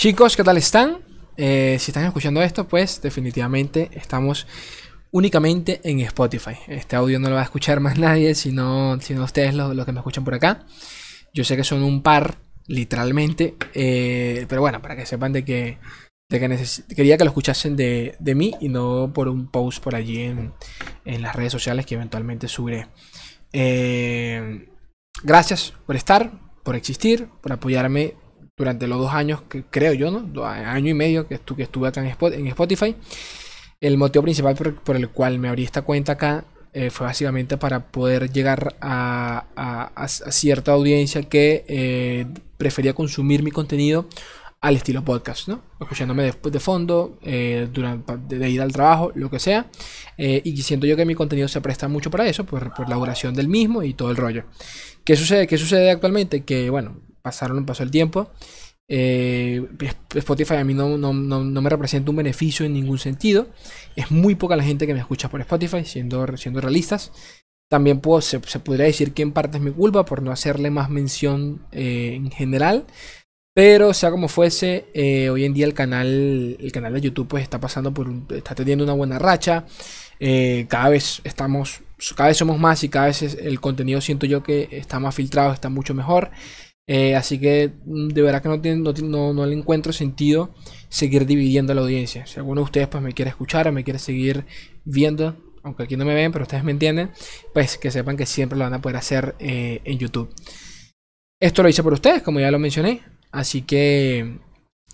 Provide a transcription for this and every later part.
Chicos, ¿qué tal están? Eh, si están escuchando esto, pues definitivamente estamos únicamente en Spotify. Este audio no lo va a escuchar más nadie, sino, sino ustedes los, que me escuchan por acá. Yo sé que son un par, literalmente, eh, pero bueno, para que sepan de que, quería que lo escuchasen de, mí y no por un post por allí en, las redes sociales que eventualmente subiré. Eh, gracias por estar, por existir, por apoyarme durante los dos años que creo yo, ¿no? Año y medio que estuve, que estuve acá en Spotify. El motivo principal por, el cual me abrí esta cuenta acá eh, fue básicamente para poder llegar a, cierta audiencia que eh, prefería consumir mi contenido al estilo podcast, ¿no? Escuchándome después de fondo, eh, durante, de, ir al trabajo, lo que sea. y siento yo que mi contenido se presta mucho para eso, por, la duración del mismo y todo el rollo. ¿Qué sucede? ¿Qué sucede actualmente? Que, bueno, pasaron, pasó el tiempo. Eh, Spotify a mí no, no, no, me representa un beneficio en ningún sentido. Es muy poca la gente que me escucha por Spotify, siendo, siendo realistas. También puedo, se, podría decir que en parte es mi culpa por no hacerle más mención eh, en general. Pero sea como fuese, eh, hoy en día el canal, el canal de YouTube pues está pasando por está teniendo una buena racha. cada vez estamos, cada vez somos más y cada vez el contenido siento yo que está más filtrado, está mucho mejor. Eh, así que mm, de verdad que no, tiene, no, no, le encuentro sentido seguir dividiendo la audiencia. Si alguno de ustedes pues me quiere escuchar o me quiere seguir viendo, aunque aquí no me ven, pero ustedes me entienden, pues que sepan que siempre lo van a poder hacer eh, en YouTube. Esto lo hice por ustedes, como ya lo mencioné. Así que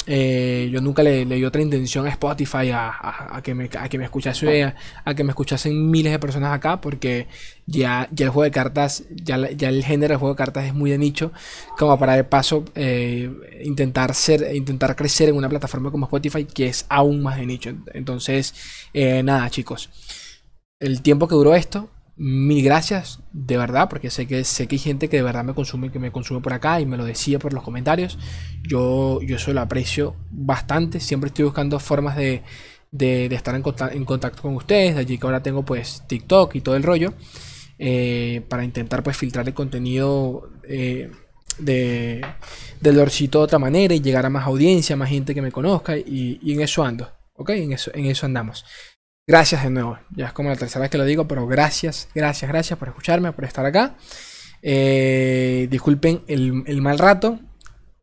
eh, yo nunca le, di otra intención a Spotify a, que, me, a que me a, que me escuchasen miles de personas acá, porque ya, ya el juego de cartas, ya, ya el género del juego de cartas es muy de nicho, como para de paso eh, intentar ser, intentar crecer en una plataforma como Spotify, que es aún más de nicho. Entonces, eh, nada, chicos. El tiempo que duró esto, mil gracias, de verdad, porque sé que, sé que hay gente que de verdad me consume, que me consume por acá y me lo decía por los comentarios. Yo, yo eso lo aprecio bastante, siempre estoy buscando formas de, de, estar en, en, contacto con ustedes, de allí que ahora tengo pues TikTok y todo el rollo, eh, para intentar pues filtrar el contenido eh, de, del Lorcito de otra manera y llegar a más audiencia, más gente que me conozca y, y en eso ando, ¿ok? En eso, en eso andamos. Gracias de nuevo. Ya es como la tercera vez que lo digo, pero gracias, gracias, gracias por escucharme, por estar acá. Eh, disculpen el, mal rato.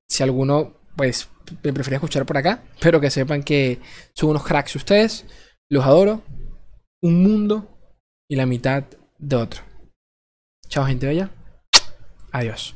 Si alguno, pues, me prefería escuchar por acá. Pero que sepan que son unos cracks ustedes. Los adoro. Un mundo y la mitad de otro. Chao, gente bella. Adiós.